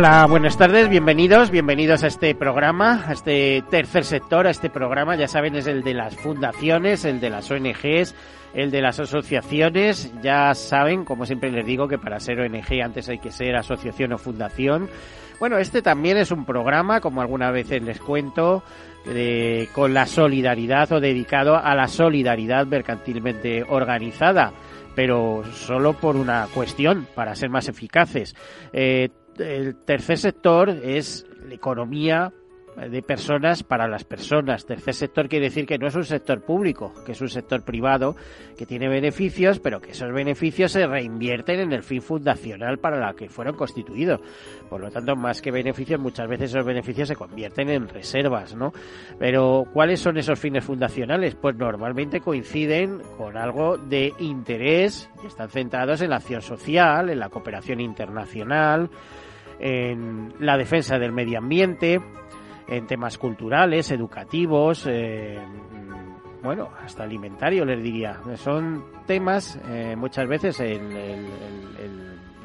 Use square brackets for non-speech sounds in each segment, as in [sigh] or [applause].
Hola, buenas tardes, bienvenidos, bienvenidos a este programa, a este tercer sector, a este programa, ya saben, es el de las fundaciones, el de las ONGs, el de las asociaciones, ya saben, como siempre les digo, que para ser ONG antes hay que ser asociación o fundación. Bueno, este también es un programa, como algunas veces les cuento, con la solidaridad o dedicado a la solidaridad mercantilmente organizada pero solo por una cuestión, para ser más eficaces. Eh, el tercer sector es la economía de personas para las personas. Tercer sector quiere decir que no es un sector público, que es un sector privado que tiene beneficios, pero que esos beneficios se reinvierten en el fin fundacional para el que fueron constituidos. Por lo tanto, más que beneficios, muchas veces esos beneficios se convierten en reservas, ¿no? Pero, ¿cuáles son esos fines fundacionales? Pues normalmente coinciden con algo de interés y están centrados en la acción social, en la cooperación internacional, en la defensa del medio ambiente, en temas culturales, educativos, eh, bueno, hasta alimentario les diría. Son temas eh, muchas veces en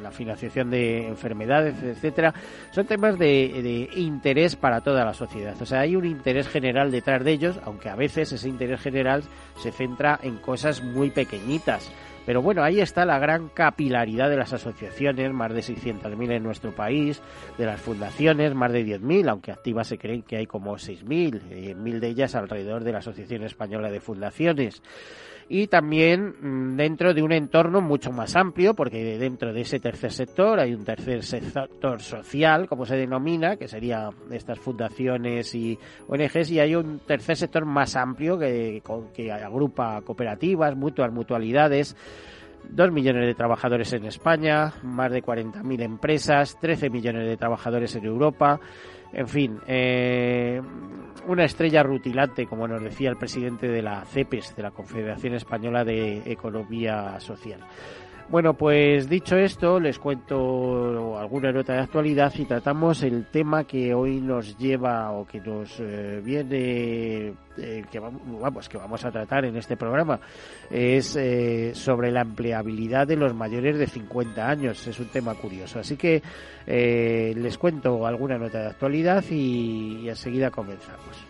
la financiación de enfermedades, etcétera, son temas de, interés para toda la sociedad. O sea, hay un interés general detrás de ellos, aunque a veces ese interés general se centra en cosas muy pequeñitas. Pero bueno, ahí está la gran capilaridad de las asociaciones, más de 600.000 en nuestro país, de las fundaciones, más de 10.000, aunque activas se creen que hay como 6.000, eh, mil de ellas alrededor de la Asociación Española de Fundaciones y también mm, dentro de un entorno mucho más amplio, porque dentro de ese tercer sector hay un tercer sector social, como se denomina, que sería estas fundaciones y ONGs, y hay un tercer sector más amplio que, que agrupa cooperativas, mutuas, mutualidades, Dos millones de trabajadores en España, más de 40.000 empresas, 13 millones de trabajadores en Europa. En fin, eh, una estrella rutilante, como nos decía el presidente de la CEPES, de la Confederación Española de Economía Social. Bueno, pues dicho esto, les cuento alguna nota de actualidad y tratamos el tema que hoy nos lleva o que nos eh, viene, eh, que vamos, que vamos a tratar en este programa, es eh, sobre la empleabilidad de los mayores de 50 años. Es un tema curioso. Así que les cuento alguna nota de actualidad y, y enseguida comenzamos.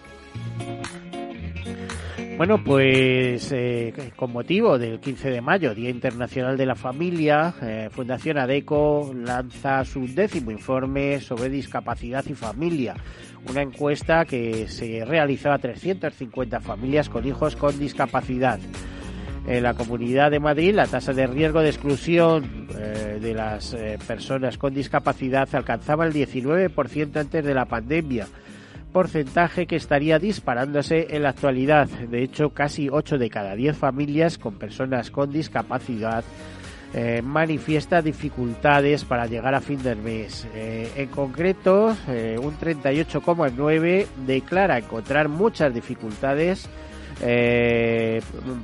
Bueno, pues eh, con motivo del 15 de mayo, Día Internacional de la Familia, eh, Fundación ADECO lanza su décimo informe sobre discapacidad y familia, una encuesta que se realizó a 350 familias con hijos con discapacidad. En la Comunidad de Madrid, la tasa de riesgo de exclusión eh, de las personas con discapacidad alcanzaba el 19% antes de la pandemia porcentaje que estaría disparándose en la actualidad. De hecho, casi 8 de cada 10 familias con personas con discapacidad eh, manifiesta dificultades para llegar a fin del mes. Eh, en concreto, eh, un 38,9 declara encontrar muchas dificultades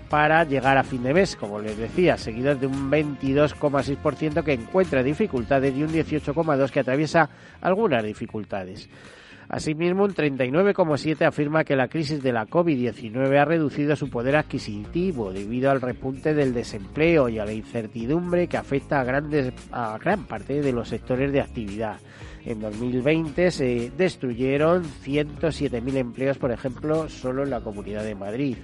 para llegar a fin de mes, como les decía, seguidos de un 22,6% que encuentra dificultades y un 18,2% que atraviesa algunas dificultades. Asimismo, un 39,7 afirma que la crisis de la COVID-19 ha reducido su poder adquisitivo debido al repunte del desempleo y a la incertidumbre que afecta a, grandes, a gran parte de los sectores de actividad. En 2020 se destruyeron 107.000 empleos, por ejemplo, solo en la Comunidad de Madrid.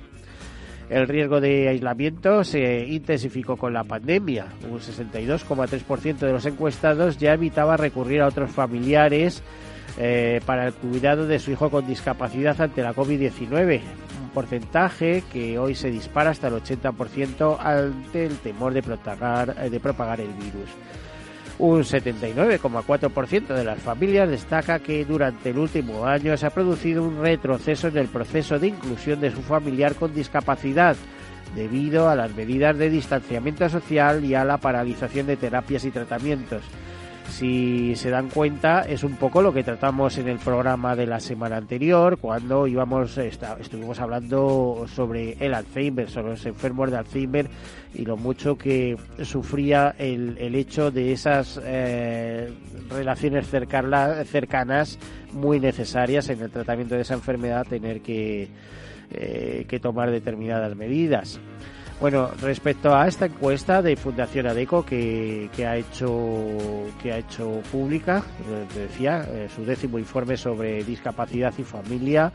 El riesgo de aislamiento se intensificó con la pandemia. Un 62,3% de los encuestados ya evitaba recurrir a otros familiares eh, para el cuidado de su hijo con discapacidad ante la COVID-19, un porcentaje que hoy se dispara hasta el 80% ante el temor de propagar, eh, de propagar el virus. Un 79,4% de las familias destaca que durante el último año se ha producido un retroceso en el proceso de inclusión de su familiar con discapacidad debido a las medidas de distanciamiento social y a la paralización de terapias y tratamientos. Si se dan cuenta, es un poco lo que tratamos en el programa de la semana anterior, cuando íbamos, estuvimos hablando sobre el Alzheimer, sobre los enfermos de Alzheimer y lo mucho que sufría el, el hecho de esas eh, relaciones cercanas muy necesarias en el tratamiento de esa enfermedad, tener que, eh, que tomar determinadas medidas. Bueno, respecto a esta encuesta de Fundación ADECO que, que ha hecho que ha hecho pública, eh, decía, eh, su décimo informe sobre discapacidad y familia,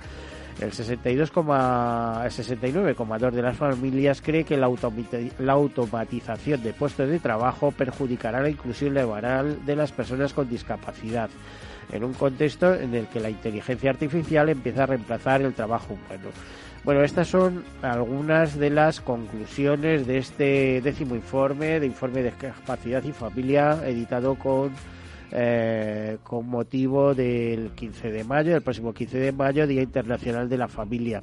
el 62,69,2 de las familias cree que la, la automatización de puestos de trabajo perjudicará la inclusión laboral de las personas con discapacidad en un contexto en el que la inteligencia artificial empieza a reemplazar el trabajo humano. Bueno, estas son algunas de las conclusiones de este décimo informe, de informe de capacidad y familia, editado con eh, con motivo del 15 de mayo, el próximo 15 de mayo, Día Internacional de la Familia.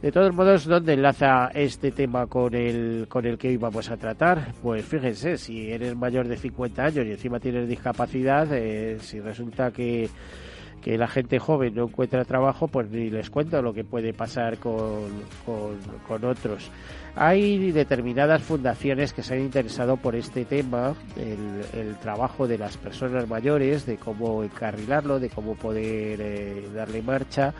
De todos modos, ¿dónde enlaza este tema con el, con el que hoy vamos a tratar? Pues fíjense, si eres mayor de 50 años y encima tienes discapacidad, eh, si resulta que que la gente joven no encuentra trabajo, pues ni les cuento lo que puede pasar con, con, otros. Hay determinadas fundaciones que se han interesado por este tema, el, trabajo de las personas mayores, de cómo encarrilarlo, de cómo poder eh, darle marcha.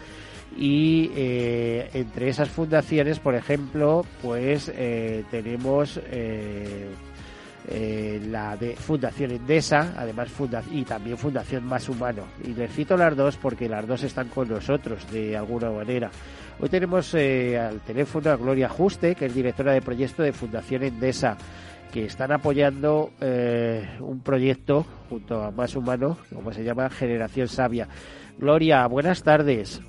Y eh, entre esas fundaciones, por ejemplo, pues eh, tenemos la de Fundación Endesa, además funda y también Fundación Más Humano. Y les cito las dos porque las dos están con nosotros de alguna manera. Hoy tenemos eh, al teléfono a Gloria Juste, que es directora de proyecto de Fundación Endesa, que están apoyando eh, un proyecto junto a Más Humano, como se llama Generación Sabia. Gloria, buenas tardes.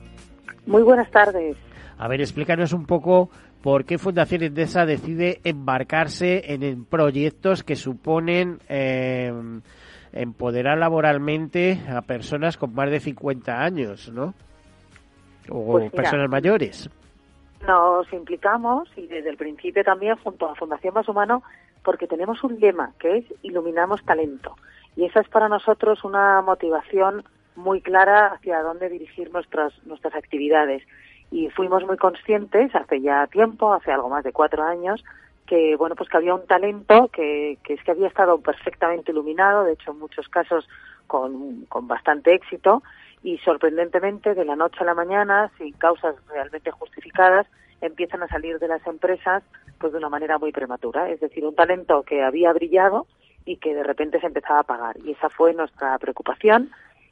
Muy buenas tardes. A ver, explícanos un poco por qué Fundación Endesa decide embarcarse en, proyectos que suponen eh, empoderar laboralmente a personas con más de 50 años, ¿no? O pues personas mayores. Nos implicamos y desde el principio también junto a Fundación Más Humano porque tenemos un lema que es iluminamos talento y esa es para nosotros una motivación muy clara hacia dónde dirigir nuestras nuestras actividades y fuimos muy conscientes hace ya tiempo, hace algo más de cuatro años, que bueno pues que había un talento que, que es que había estado perfectamente iluminado, de hecho en muchos casos con, con bastante éxito y sorprendentemente de la noche a la mañana, sin causas realmente justificadas, empiezan a salir de las empresas pues de una manera muy prematura, es decir, un talento que había brillado y que de repente se empezaba a apagar. Y esa fue nuestra preocupación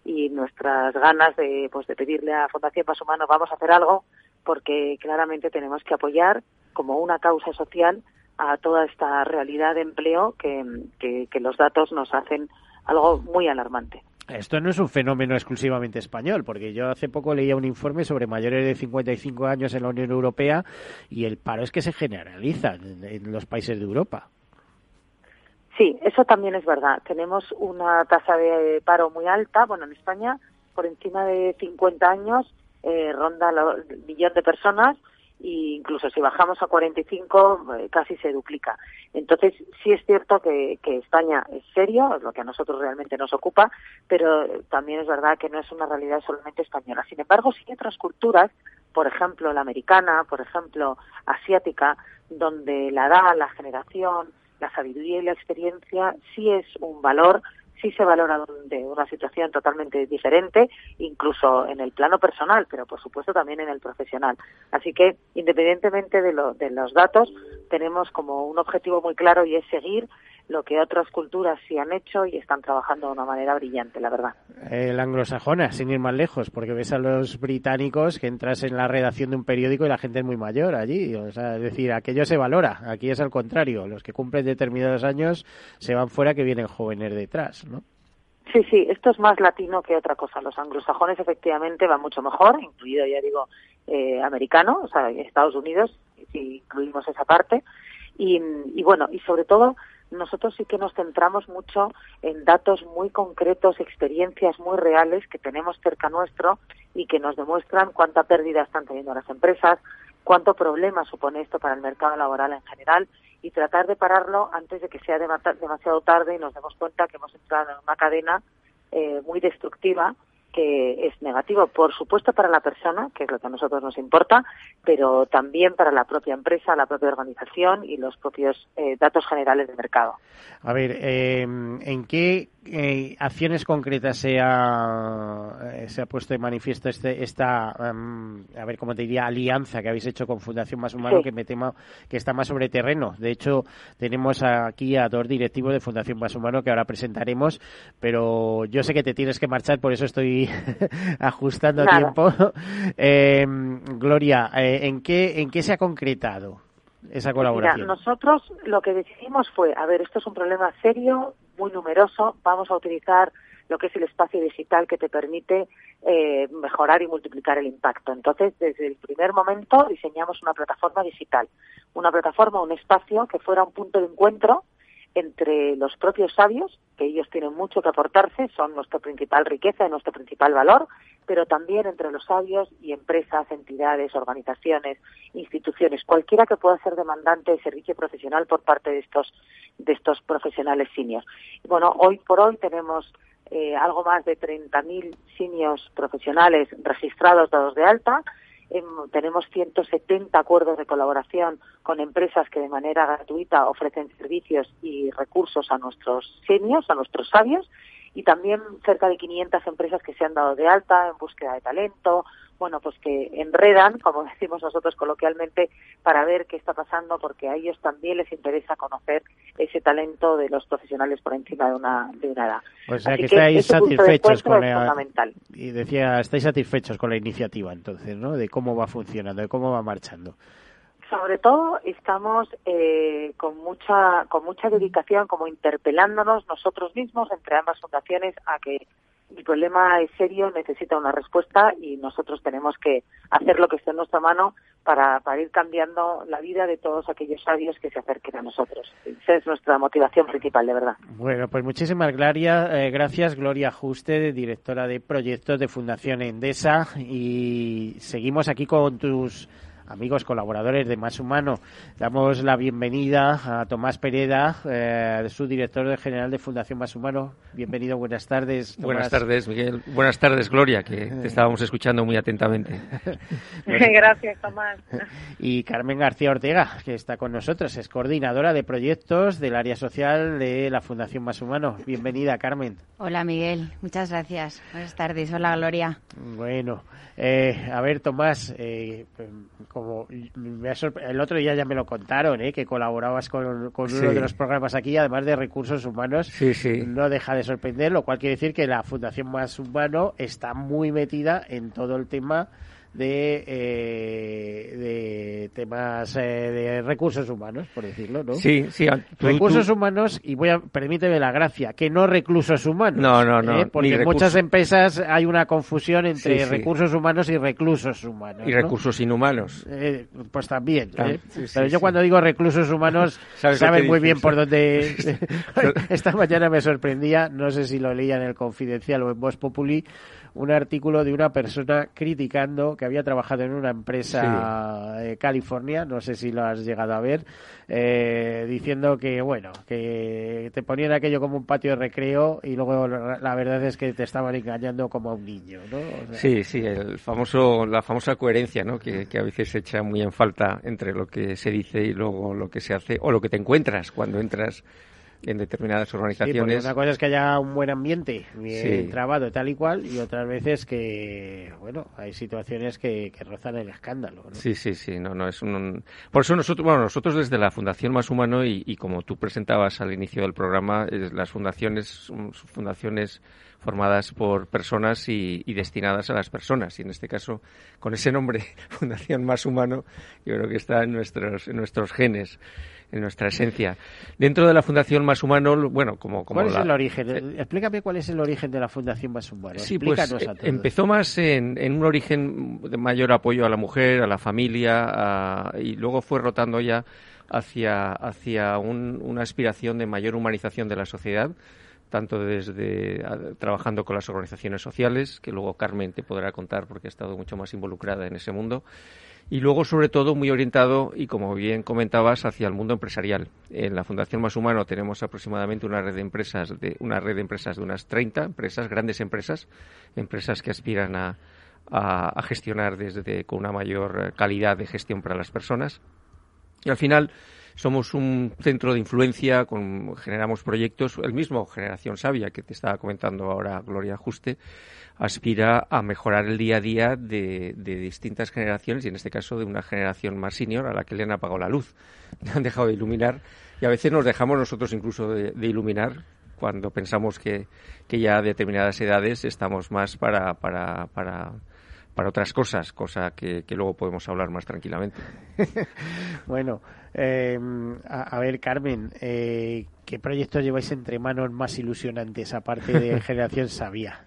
y nuestras ganas de, pues, de pedirle a Fundación Paso Humano vamos a hacer algo porque claramente tenemos que apoyar como una causa social a toda esta realidad de empleo que, que, los datos nos hacen algo muy alarmante. Esto no es un fenómeno exclusivamente español, porque yo hace poco leía un informe sobre mayores de 55 años en la Unión Europea y el paro es que se generaliza en los países de Europa. Sí, eso también es verdad. Tenemos una tasa de paro muy alta. Bueno, en España, por encima de 50 años, eh, ronda el millón de personas e incluso si bajamos a 45 eh, casi se duplica. Entonces sí es cierto que, que, España es serio, es lo que a nosotros realmente nos ocupa, pero también es verdad que no es una realidad solamente española. Sin embargo, sí hay otras culturas, por ejemplo la americana, por ejemplo asiática, donde la edad, la generación, la sabiduría y la experiencia sí es un valor, sí se valora de una situación totalmente diferente, incluso en el plano personal, pero por supuesto también en el profesional. Así que, independientemente de, lo, de los datos, tenemos como un objetivo muy claro y es seguir lo que otras culturas sí han hecho y están trabajando de una manera brillante, la verdad. El anglosajona, sin ir más lejos, porque ves a los británicos que entras en la redacción de un periódico y la gente es muy mayor allí. O sea, es decir, aquello se valora. Aquí es al contrario. Los que cumplen determinados años se van fuera que vienen jóvenes detrás, ¿no? Sí, sí, esto es más latino que otra cosa. Los anglosajones efectivamente van mucho mejor, incluido, ya digo, eh, americano, o sea, Estados Unidos, si incluimos esa parte Y, y bueno, y sobre todo nosotros sí que nos centramos mucho en datos muy concretos, experiencias muy reales que tenemos cerca nuestro y que nos demuestran cuánta pérdida están teniendo las empresas, cuánto problema supone esto para el mercado laboral en general y tratar de pararlo antes de que sea demasiado tarde y nos demos cuenta que hemos entrado en una cadena eh, muy destructiva que es negativo, por supuesto, para la persona, que es lo que a nosotros nos importa, pero también para la propia empresa, la propia organización y los propios eh, datos generales del mercado. A ver, eh, ¿en qué eh, acciones concretas se ha, eh, se ha puesto de manifiesto este, esta, em, a ver cómo te diría, alianza que habéis hecho con Fundación Más Humano, que me temo que está más sobre terreno? De hecho, tenemos aquí a dos directivos de Fundación Más Humano que ahora presentaremos, pero yo sé que te tienes que marchar, por eso estoy [laughs] ajustando tiempo. [laughs] Em, Gloria, eh, ¿en, qué, ¿en qué se ha concretado? Esa colaboración? Mira, nosotros lo que decidimos fue, a ver, esto es un problema serio, muy numeroso, vamos a utilizar lo que es el espacio digital que te permite eh, mejorar y multiplicar el impacto. Entonces, desde el primer momento diseñamos una plataforma digital, una plataforma, un espacio que fuera un punto de encuentro entre los propios sabios, que ellos tienen mucho que aportarse, son nuestra principal riqueza y nuestro principal valor, pero también entre los sabios y empresas, entidades, organizaciones, instituciones, cualquiera que pueda ser demandante de servicio profesional por parte de estos, de estos profesionales seniors. Bueno, hoy por hoy tenemos eh, algo más de 30.000 seniors profesionales registrados dados de alta, tenemos 170 acuerdos de colaboración con empresas que de manera gratuita ofrecen servicios y recursos a nuestros seniors, a nuestros sabios, y también cerca de 500 empresas que se han dado de alta en búsqueda de talento, bueno, pues que enredan, como [laughs] decimos nosotros coloquialmente, para ver qué está pasando, porque a ellos también les interesa conocer ese talento de los profesionales por encima de una, de una edad. O sea que, estáis satisfechos con la, y decía, estáis satisfechos con la iniciativa, entonces, ¿no? De cómo va funcionando, de cómo va marchando sobre todo estamos eh, con mucha con mucha dedicación como interpelándonos nosotros mismos entre ambas fundaciones a que el problema es serio, necesita una respuesta y nosotros tenemos que hacer lo que esté en nuestra mano para, para ir cambiando la vida de todos aquellos sabios que se acerquen a nosotros. Esa es nuestra motivación principal, de verdad. Bueno, pues muchísimas Gloria, eh, gracias, Gloria Juste, directora de proyectos de Fundación Endesa, y seguimos aquí con tus amigos colaboradores de Más Humano. Damos la bienvenida a Tomás Pereda, eh, su director general de Fundación Más Humano. Bienvenido, buenas tardes. Buenas tardes, Miguel. Buenas tardes, Gloria, que te estábamos escuchando muy atentamente. [laughs] Gracias, Tomás. Y Carmen García Ortega, que está con nosotros, es coordinadora de proyectos del área social de la Fundación Más Humano. Bienvenida, Carmen. Hola, Miguel. Muchas gracias. Buenas tardes. Hola, Gloria. Bueno, eh, a ver, Tomás, eh, como el otro día ya me lo contaron, ¿eh? que colaborabas con, uno de los programas aquí, además de recursos humanos, sí, sí. no deja de sorprender, lo cual quiere decir que la Fundación Más Humano está muy metida en todo el tema de, eh, de temas eh, de recursos humanos, por decirlo, ¿no? Sí, sí. recursos humanos, y voy a, permíteme la gracia, que no reclusos humanos. No, no, no. ¿eh? Porque en muchas empresas hay una confusión entre recursos humanos y reclusos humanos. Y recursos inhumanos. pues también. Pero yo cuando digo reclusos humanos, [laughs] saben muy bien por dónde... [laughs] [laughs] Esta mañana me sorprendía, no sé si lo leía en el Confidencial o en Voz Populi, un artículo de una persona criticando que había trabajado en una empresa de California, no sé si lo has llegado a ver, eh, diciendo que, bueno, que te ponían aquello como un patio de recreo y luego la verdad es que te estaban engañando como a un niño, ¿no? sí, sí, el famoso, la famosa coherencia, ¿no? Que, que a veces se echa muy en falta entre lo que se dice y luego lo que se hace o lo que te encuentras cuando entras en determinadas organizaciones. Sí, una cosa es que haya un buen ambiente bien trabado tal y cual y otras veces que, bueno, hay situaciones que, rozan el escándalo. Sí, sí, sí, no, no es un... Por eso nosotros, bueno, nosotros desde la Fundación Más Humano y, como tú presentabas al inicio del programa, las fundaciones, fundaciones formadas por personas y, destinadas a las personas. Y en este caso, con ese nombre, [laughs] Fundación Más Humano, yo creo que está en nuestros, en nuestros genes en nuestra esencia. Dentro de la Fundación Más Humano, bueno, como... como ¿Cuál es el origen? Explícame cuál es el origen de la Fundación Más Humano. Sí, pues empezó más en, en, un origen de mayor apoyo a la mujer, a la familia, y luego fue rotando ya hacia, hacia una aspiración de mayor humanización de la sociedad tanto desde trabajando con las organizaciones sociales, que luego Carmen te podrá contar porque ha estado mucho más involucrada en ese mundo, y luego sobre todo muy orientado y como bien comentabas hacia el mundo empresarial. En la Fundación Más Humano tenemos aproximadamente una red de empresas de una red de empresas de unas 30 empresas, grandes empresas, empresas que aspiran a, a gestionar desde con una mayor calidad de gestión para las personas. Y al final somos un centro de influencia, con, generamos proyectos. El mismo Generación Sabia, que te estaba comentando ahora Gloria Ajuste, aspira a mejorar el día a día de, distintas generaciones y en este caso de una generación más senior a la que le han apagado la luz, [laughs] le han dejado de iluminar y a veces nos dejamos nosotros incluso de, iluminar cuando pensamos que, que, ya a determinadas edades estamos más para, para, para para otras cosas, cosa que, luego podemos hablar más tranquilamente. [laughs] bueno, em, a, ver, Carmen, eh, ¿qué proyectos lleváis entre manos más ilusionantes aparte de [laughs] Generación Sabía?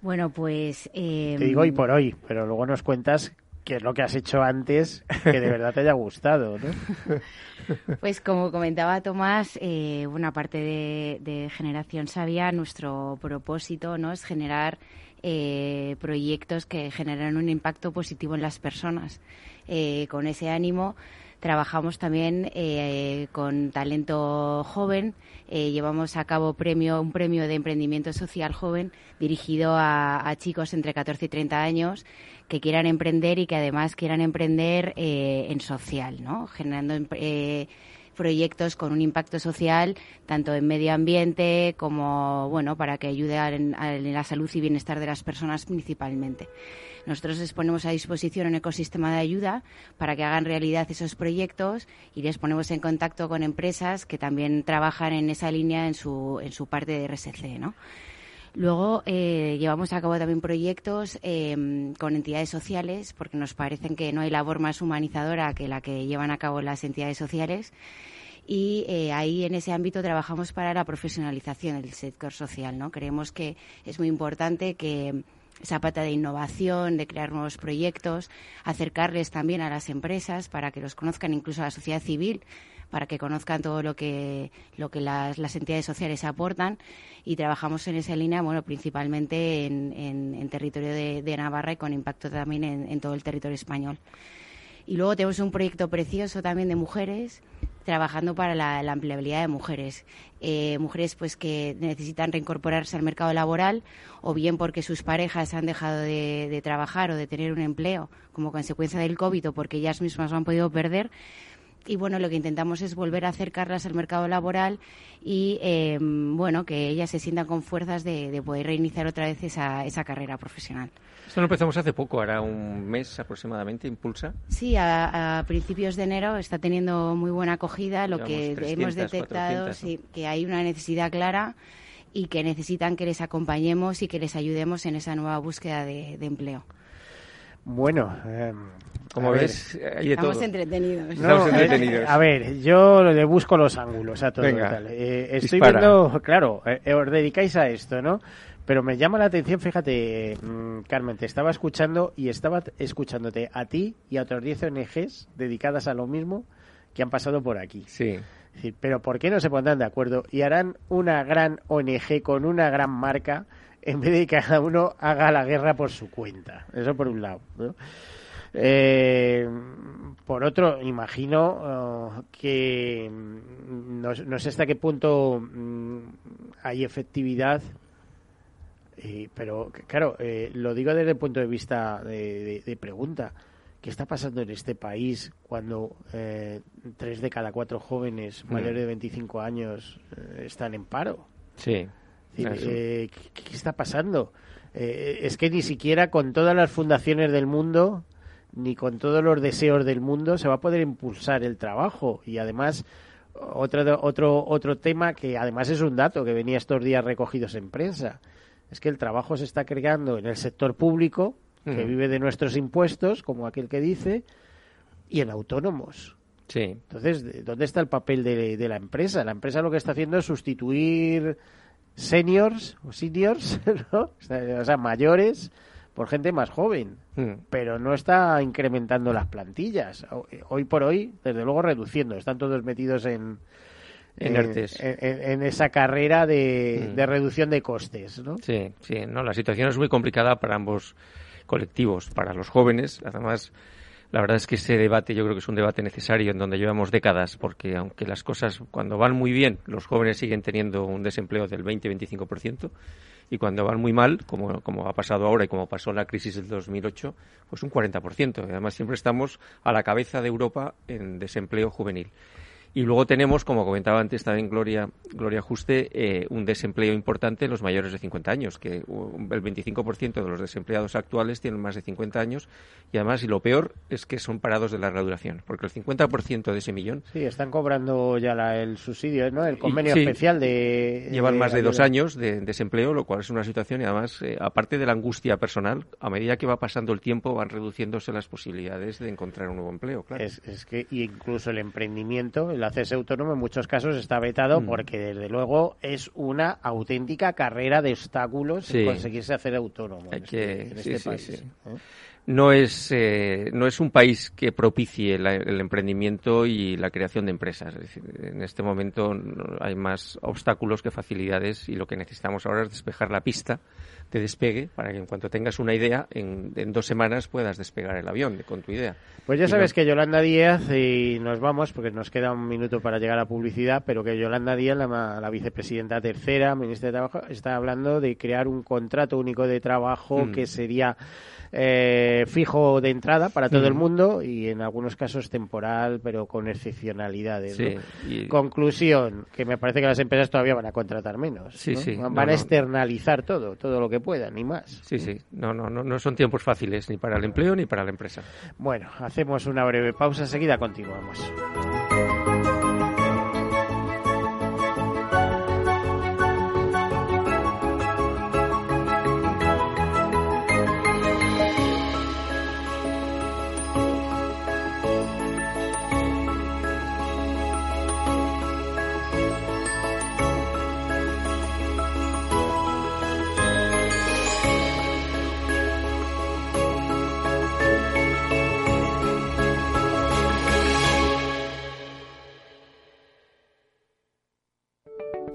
Bueno, pues... Te digo hoy por hoy, pero luego nos cuentas qué es lo que has hecho antes que de verdad te haya gustado, ¿no? [laughs] Pues como comentaba Tomás, eh, una parte de, de Generación Sabia, nuestro propósito no es generar eh, proyectos que generan un impacto positivo en las personas. Eh, con ese ánimo trabajamos también eh, con talento joven. llevamos a cabo premio, un premio de emprendimiento social joven dirigido a, chicos entre 14 y 30 años que quieran emprender y que además quieran emprender en social, ¿no? generando proyectos con un impacto social, tanto en medio ambiente como, bueno, para que ayude a, la salud y bienestar de las personas principalmente. Nosotros les ponemos a disposición un ecosistema de ayuda para que hagan realidad esos proyectos y les ponemos en contacto con empresas que también trabajan en esa línea en su, en su parte de RSC, ¿no? Luego eh, llevamos a cabo también proyectos em, con entidades sociales, porque nos parecen que no hay labor más humanizadora que la que llevan a cabo las entidades sociales. Y eh, ahí en ese ámbito trabajamos para la profesionalización del sector social. ¿no? Creemos que es muy importante que esa pata de innovación, de crear nuevos proyectos, acercarles también a las empresas para que los conozcan incluso a la sociedad civil para que conozcan todo lo que, lo que las, entidades sociales aportan y trabajamos en esa línea, bueno, principalmente en, en, territorio de, Navarra y con impacto también en, todo el territorio español. Y luego tenemos un proyecto precioso también de mujeres trabajando para la, empleabilidad de mujeres. Eh, mujeres pues que necesitan reincorporarse al mercado laboral o bien porque sus parejas han dejado de, trabajar o de tener un empleo como consecuencia del COVID o porque ellas mismas lo han podido perder y bueno, lo que intentamos es volver a acercarlas al mercado laboral y eh, bueno, que ellas se sientan con fuerzas de, poder reiniciar otra vez esa, esa carrera profesional. Esto lo empezamos hace poco, ahora un mes aproximadamente, Impulsa. Sí, a, principios de enero está teniendo muy buena acogida. Lo que hemos detectado es que hay una necesidad clara y que necesitan que les acompañemos y que les ayudemos en esa nueva búsqueda de, empleo. Bueno, eh, como ves, Estamos entretenidos. Eh, a ver, yo le busco los ángulos a todo. Eh, estoy viendo, claro, eh, os dedicáis a esto, ¿no? Pero me llama la atención, fíjate, mm, Carmen, te estaba escuchando y estaba escuchándote a ti y a otros 10 ONGs dedicadas a lo mismo que han pasado por aquí. Sí. pero ¿por qué no se pondrán de acuerdo y harán una gran ONG con una gran marca en vez de que cada uno haga la guerra por su cuenta? Eso por un lado, ¿no? Eh, por otro, imagino oh, que mm, no, sé hasta qué punto mm, hay efectividad, pero claro, eh, lo digo desde el punto de vista de, pregunta. ¿Qué está pasando en este país cuando eh, tres de cada cuatro jóvenes mm. mayores de 25 años eh, están en paro? Sí. ¿Qué, ¿qué, está pasando? es que ni siquiera con todas las fundaciones del mundo ni con todos los deseos del mundo se va a poder impulsar el trabajo. Y además, otro, otro, otro tema que además es un dato que venía estos días recogidos en prensa. es que el trabajo se está creando en el sector público, que vive de nuestros impuestos, como aquel que dice, y en autónomos. Sí. Entonces, ¿de- ¿dónde está el papel de, de la empresa? La empresa lo que está haciendo es sustituir seniors o seniors, [laughs] ¿no? O sea, mayores por gente más joven, Mm. pero no está incrementando las plantillas. Ho- Hoy por hoy, desde luego, reduciendo. Están todos metidos en- en esa carrera de, Mm. de reducción de costes, ¿no? Sí, sí, no, la situación es muy complicada para ambos colectivos, para los jóvenes, además la verdad es que ese debate yo creo que es un debate necesario en donde llevamos décadas, porque aunque las cosas cuando van muy bien, los jóvenes siguen teniendo un desempleo del 20-25%, y cuando van muy mal, como, como ha pasado ahora y como pasó en la crisis del 2008, pues un 40%. Y además siempre estamos a la cabeza de Europa en desempleo juvenil. Y luego tenemos, como comentaba antes también Gloria, Gloria Juste, eh, un desempleo importante en los mayores de 50 años, que uh, el 25% de los desempleados actuales tienen más de 50 años y además, y lo peor, es que son parados de larga duración, porque el 50% de ese millón Sí, están cobrando ya la- el subsidio, ¿no? El convenio sí. especial de... llevan más de dos ayuda. años de desempleo, lo cual es una situación y además, eh, aparte de la angustia personal, a medida que va pasando el tiempo van reduciéndose las posibilidades de encontrar un nuevo empleo, claro. Es, es que incluso el emprendimiento, el hacerse autónomo en muchos casos está vetado Mm. porque desde luego es una auténtica carrera de obstáculos Sí. conseguirse hacer autónomo en este, en este país. ¿eh? no es eh, no es un país que propicie la- el emprendimiento y la creación de empresas. Es decir, en este momento hay más obstáculos que facilidades y lo que necesitamos ahora es despejar la pista de despegue para que en cuanto tengas una idea en, en dos semanas puedas despegar el avión con tu idea. Pues ya Y sabes no- que Yolanda Díaz, y nos vamos porque nos queda un minuto para llegar a publicidad, pero que Yolanda Díaz, la, la vicepresidenta tercera, ministra de Trabajo, está hablando de crear un contrato único de trabajo Mm. que sería eh, fijo de entrada para todo Mm. el mundo y en algunos casos temporal, pero con excepcionalidades. ¿no? Sí, y- Conclusión, que me parece que las empresas todavía van a contratar menos. Sí, ¿no? sí, Van no, a externalizar todo, todo lo que puedan, ni más. Sí, sí. No, no, no, no son tiempos fáciles ni para el empleo ni para la empresa. Bueno, hacemos una breve pausa, enseguida continuamos.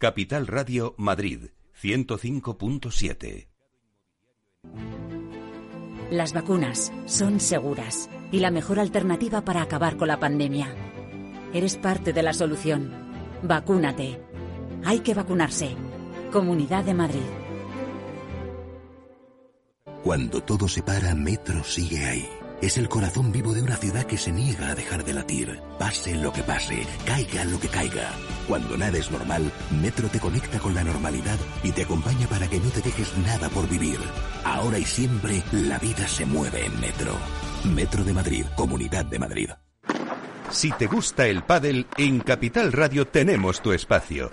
Capital Radio Madrid 105.7. Las vacunas son seguras y la mejor alternativa para acabar con la pandemia. Eres parte de la solución. Vacúnate. Hay que vacunarse. Comunidad de Madrid. Cuando todo se para, Metro sigue ahí. Es el corazón vivo de una ciudad que se niega a dejar de latir. Pase lo que pase, caiga lo que caiga. Cuando nada es normal, Metro te conecta con la normalidad y te acompaña para que no te dejes nada por vivir. Ahora y siempre, la vida se mueve en Metro. Metro de Madrid, Comunidad de Madrid. Si te gusta el pádel, en Capital Radio tenemos tu espacio.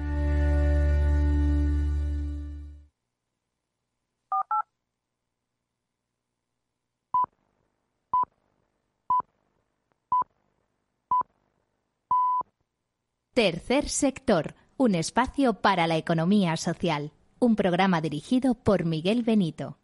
Tercer sector, un espacio para la economía social. Un programa dirigido por Miguel Benito.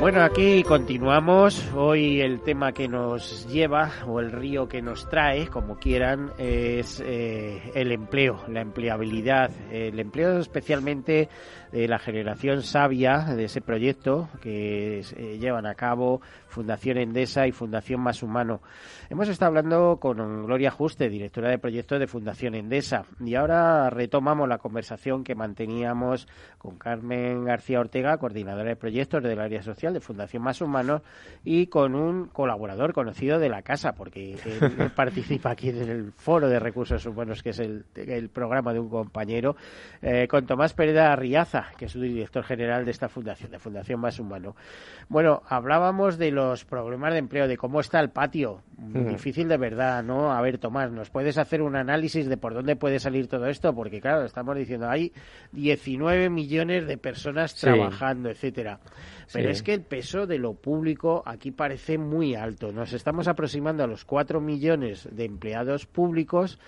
Bueno, aquí continuamos. Hoy el tema que nos lleva, o el río que nos trae, como quieran, es eh, el empleo, la empleabilidad. El empleo especialmente de la generación sabia de ese proyecto que eh, llevan a cabo Fundación Endesa y Fundación Más Humano. Hemos estado hablando con Gloria Juste, directora de proyectos de Fundación Endesa, y ahora retomamos la conversación que manteníamos con Carmen García Ortega, coordinadora de proyectos del área social de Fundación Más Humanos y con un colaborador conocido de la casa, porque [laughs] él, participa aquí en el Foro de Recursos Humanos, que es el, programa de un compañero, eh, con Tomás Pérez Que es su director general de esta fundación, de Fundación Más Humano. Bueno, hablábamos de los problemas de empleo, de cómo está el patio. Difícil de verdad, ¿no? A ver, Tomás, ¿nos puedes hacer un análisis de por dónde puede salir todo esto? Porque, claro, estamos diciendo, hay 19 millones de personas trabajando, etcétera. Pero es que el peso de lo público aquí parece muy alto. Nos estamos aproximando a los 4 millones de empleados públicos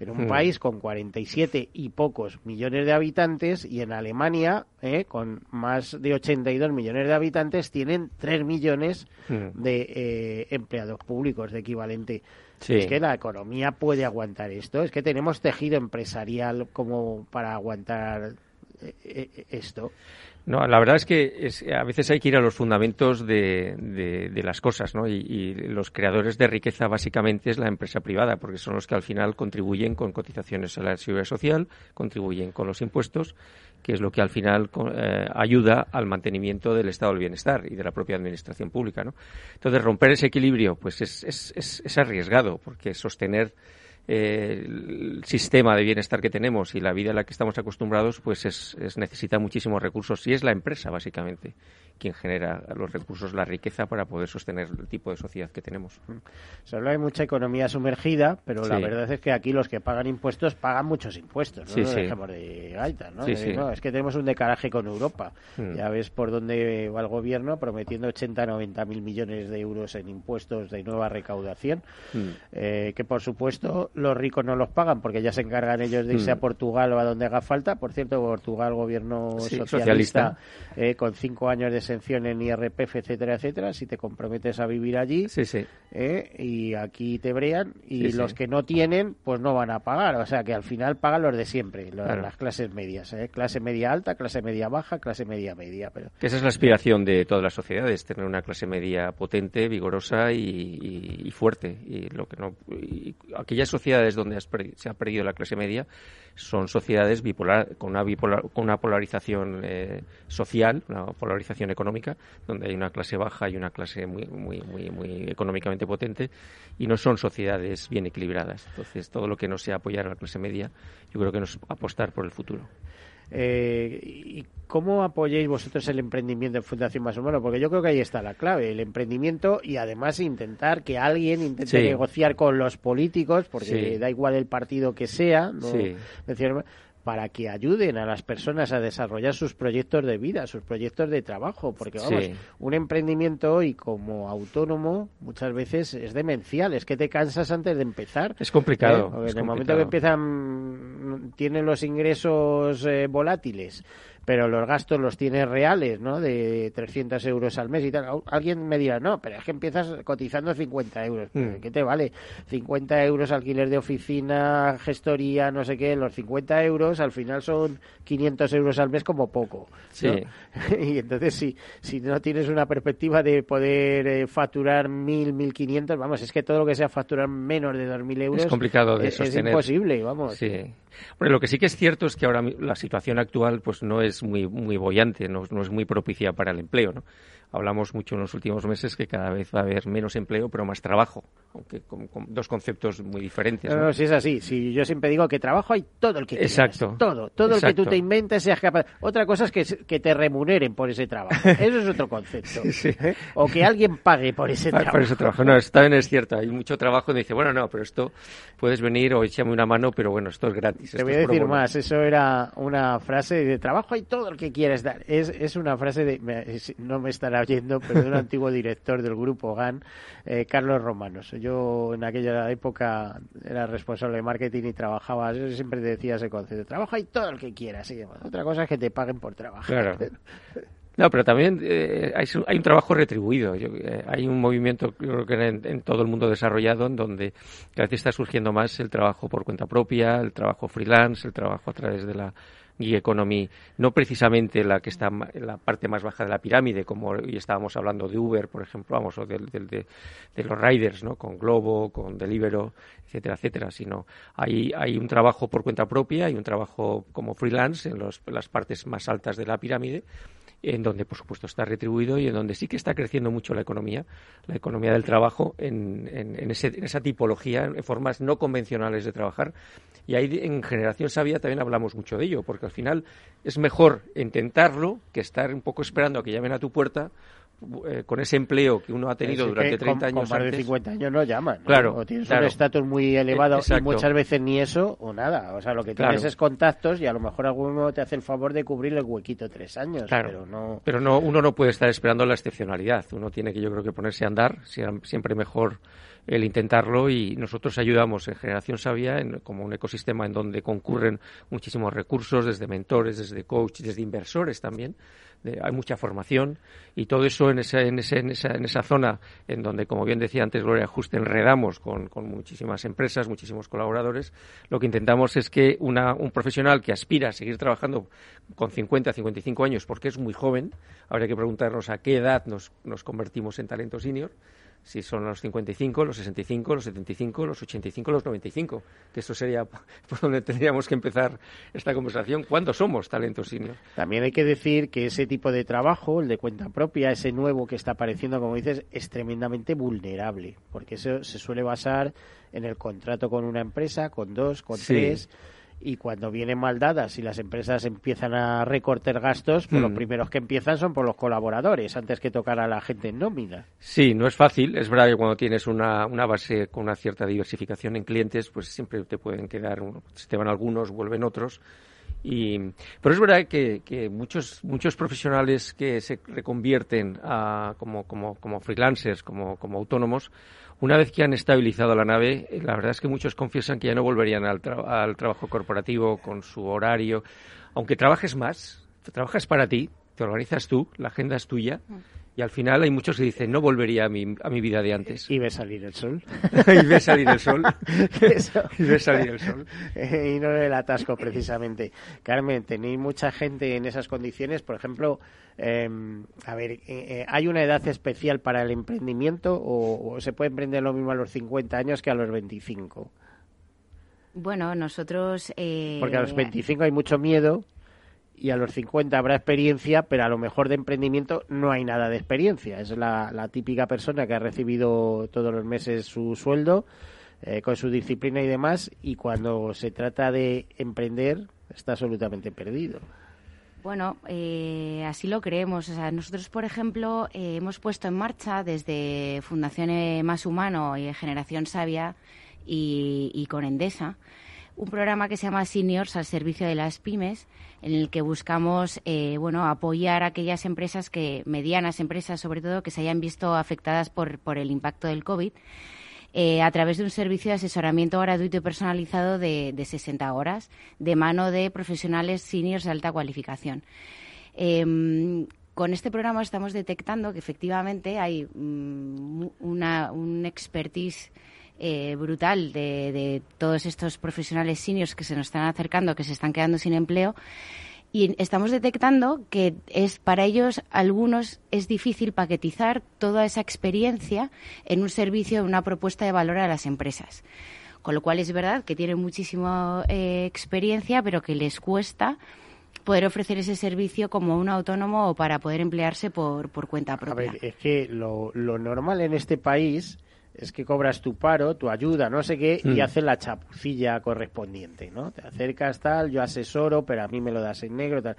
en un hmm. país con 47 y pocos millones de habitantes y en Alemania, eh, con más de 82 millones de habitantes, tienen 3 millones hmm. de eh, empleados públicos de equivalente. Es que la economía puede aguantar esto. Es que tenemos tejido empresarial como para aguantar eh, esto. No, la verdad es que a veces hay que ir a los fundamentos de, de, las cosas, ¿no? Y, los creadores de riqueza básicamente es la empresa privada, porque son los que al final contribuyen con cotizaciones a la seguridad social, contribuyen con los impuestos, que es lo que al final eh, ayuda al mantenimiento del estado del bienestar y de la propia administración pública, ¿no? Entonces romper ese equilibrio, pues es, es, es, es arriesgado, porque sostener el sistema de bienestar que tenemos y la vida a la que estamos acostumbrados, pues es, necesita muchísimos recursos y es la empresa, básicamente, quien genera los recursos, la riqueza para poder sostener el tipo de sociedad que tenemos. Se habla de mucha economía sumergida, pero la verdad es que aquí los que pagan impuestos pagan muchos impuestos, no, sí, dejemos de gaita, ¿no? Es que tenemos un decalaje con Europa. Mm. Ya ves por dónde va el gobierno prometiendo 80, 90 mil millones de euros en impuestos de nueva recaudación, mm. eh, que por supuesto los ricos no los pagan porque ya se encargan ellos de irse a mm. Portugal o a donde haga falta. Por cierto, Portugal, gobierno socialista, eh, con cinco años de exención en IRPF, etcétera, etcétera. Si te comprometes a vivir allí eh, y aquí te brean y los que no tienen, pues no van a pagar. O sea que al final pagan los de siempre, las clases medias. Eh. Clase media alta, clase media baja, clase media media. Pero... Esa es la aspiración de todas las sociedades, tener una clase media potente, vigorosa y, fuerte. Y lo que no, y aquellas sociedades donde se ha perdido la clase media son sociedades bipolar, con una, con una polarización eh, social, una polarización económica, donde hay una clase baja y una clase muy, muy, muy, muy económicamente potente, y no son sociedades bien equilibradas. Entonces, todo lo que no sea apoyar a la clase media, yo creo que no es apostar por el futuro. Eh, ¿Y cómo apoyáis vosotros el emprendimiento en Fundación Más Humano? Porque yo creo que ahí está la clave, el emprendimiento y además intentar que alguien intente negociar con los políticos, porque da igual el partido que sea, ¿no? Para que ayuden a las personas a desarrollar sus proyectos de vida, sus proyectos de trabajo, porque vamos, un emprendimiento hoy como autónomo muchas veces es demencial, es que te cansas antes de empezar. Es complicado. ¿eh? en el momento que empiezan, tienen los ingresos eh, volátiles, pero los gastos los tienes reales, ¿no? De 300 euros al mes y tal. Alguien me dirá, no, pero es que empiezas cotizando 50 euros. Mm. ¿Qué te vale? 50 euros alquiler de oficina, gestoría, no sé qué. Los 50 euros al final son 500 euros al mes como poco. ¿no? Sí. [laughs] y entonces, si, si no tienes una perspectiva de poder eh, facturar 1.000, 1.500, vamos, es que todo lo que sea facturar menos de 2.000 euros es complicado de es, es sostener. imposible, vamos. Sí. Bueno, lo que sí que es cierto es que ahora la situación actual pues no es muy muy bollante, no, no es muy propicia para el empleo, ¿no? Hablamos mucho en los últimos meses que cada vez va a haber menos empleo, pero más trabajo, aunque con, con dos conceptos muy diferentes. No, ¿no? no, si es así. Si yo siempre digo que trabajo hay todo el que quieras. Exacto. Todo. Todo el que tú Exacto. te inventes, seas capaz. Otra cosa es que, que te remuneren por ese trabajo. [laughs] Eso es otro concepto. ¿eh? O que alguien pague por ese trabajo. Por ese trabajo. No, eso también es cierto. Hay mucho trabajo y dice, bueno, no, pero esto puedes venir o échame una mano, pero bueno, esto es gratis. Te esto voy a decir bono". más, eso era una frase de trabajo hay todo el que quieres dar. Es, es una frase de, no me estará oyendo, pero de un antiguo director del grupo GAN, eh, Carlos Romanos. Yo en aquella época era responsable de marketing y trabajaba, yo siempre decía ese concepto, trabajo hay todo el que quieras. Y, bueno, otra cosa es que te paguen por trabajar. Claro. [laughs] No, pero también eh, hay, un trabajo retribuido. Yo, eh, hay un movimiento, yo creo que en, en todo el mundo desarrollado, en donde cada vez está surgiendo más el trabajo por cuenta propia, el trabajo freelance, el trabajo a través de la gig economy, no precisamente la que está en la parte más baja de la pirámide, como hoy estábamos hablando de Uber, por ejemplo, vamos, o del- de, de los riders, ¿no? Con Globo, con Deliveroo, etcétera, etcétera, sino hay, hay un trabajo por cuenta propia y un trabajo como freelance en, los- las partes más altas de la pirámide en donde por supuesto está retribuido y en donde sí que está creciendo mucho la economía, la economía del trabajo en, en- ese- en esa tipología, en formas no convencionales de trabajar. Y ahí en Generación Sabia también hablamos mucho de ello, porque al final es mejor intentarlo que estar un poco esperando a que llamen a tu puerta eh, con ese empleo que uno ha tenido Es durante con- 30 con años más de antes. 50 años no llaman. ¿no? Claro, O tienes claro. un estatus muy elevado Eh, y muchas veces ni eso o nada. O sea, lo que Claro. tienes es contactos y a lo mejor alguno te hace el favor de cubrir el huequito tres años. Claro. Pero no. Pero no, uno no puede estar esperando la excepcionalidad. Uno tiene que, yo creo que ponerse a andar. Sie- Siempre mejor el intentarlo y nosotros ayudamos en Generación Sabia como un ecosistema en donde concurren muchísimos recursos, desde mentores, desde coaches, desde inversores también. De- hay mucha formación y todo eso en, esa, en, en, esa, en esa zona en donde, como bien decía antes Gloria Juste, enredamos con, con muchísimas empresas, muchísimos colaboradores. Lo que intentamos es que una, un profesional que aspira a seguir trabajando con 50, 55 años, porque es muy joven, habría que preguntarnos a qué edad nos, nos convertimos en talento senior, si son los 55, los 65, los 75, los 85, los 95, que eso sería [laughs] por donde tendríamos que empezar esta conversación. ¿Cuándo somos talentos senior? También hay que decir que ese tipo de trabajo, el de cuenta propia, ese nuevo que está apareciendo, como dices, es tremendamente vulnerable, porque eso se suele basar en el contrato con una empresa, con dos, con Sí. tres, y cuando vienen mal dadas y las empresas empiezan a recortar gastos, pues los Hmm. primeros que empiezan son por los colaboradores, antes que tocar a la gente en nómina. Sí, no es fácil. Es verdad que cuando tienes una, una base con una cierta diversificación en clientes, pues siempre te pueden quedar, se te van algunos, vuelven otros. Y, pero es verdad que, que muchos, muchos profesionales que se reconvierten a, como, como, como freelancers, como, como autónomos, una vez que han estabilizado la nave, eh, la verdad es que muchos confiesan que ya no volverían al, tra- al trabajo corporativo con su horario. Aunque trabajes más, trabajas para ti, te organizas tú, la agenda es tuya. Y al final hay muchos que dicen, no volvería a mi, a mi vida de antes. Y ve salir el sol. [laughs] y ve salir el sol. [laughs] Eso. y ve salir el sol. [laughs] y no el atasco, precisamente. Carmen, tenéis mucha gente en esas condiciones. Por ejemplo, eh, a ver, eh, eh, ¿hay una edad especial para el emprendimiento o, o se puede emprender lo mismo a los 50 años que a los 25? Bueno, nosotros... eh, Porque a los 25 hay mucho miedo y a los 50 habrá experiencia, pero a lo mejor de emprendimiento no hay nada de experiencia. Es la, típica persona que ha recibido todos los meses su sueldo eh, con su disciplina y demás y cuando se trata de emprender está absolutamente perdido. Bueno, eh, así lo creemos. O sea, nosotros, por ejemplo, eh, hemos puesto en marcha desde Fundación eh, Más Humano y Generación Sabia y con Endesa un programa que se llama Seniors al servicio de las pymes, en el que buscamos eh, bueno apoyar a aquellas empresas que medianas empresas sobre todo que se hayan visto afectadas por por el impacto del covid eh, a través de un servicio de asesoramiento gratuito y personalizado de, de 60 horas de mano de profesionales seniors de alta cualificación. Em, con este programa estamos detectando que efectivamente hay mm, una, un expertise eh, brutal de, de, todos estos profesionales seniors que se nos están acercando, que se están quedando sin empleo. Y estamos detectando que es para ellos, algunos, es difícil paquetizar toda esa experiencia en un servicio, en una propuesta de valor a las empresas. Con lo cual es verdad que tienen muchísima eh, experiencia, pero que les cuesta poder ofrecer ese servicio como un autónomo o para poder emplearse por, por cuenta propia. A ver, es que lo, lo normal en este país es que cobras tu paro, tu ayuda, no sé qué, y Mm. haces la chapucilla correspondiente, ¿no? Te acercas tal, yo asesoro, pero a mí me lo das en negro, tal.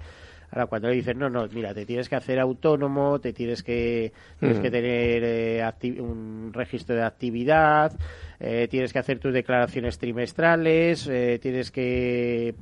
Ahora, cuando le dices, no, no, mira, te tienes que hacer autónomo, te tienes que, tienes Mm. que tener eh, un registro de actividad, eh, tienes que hacer tus declaraciones trimestrales, eh, tienes que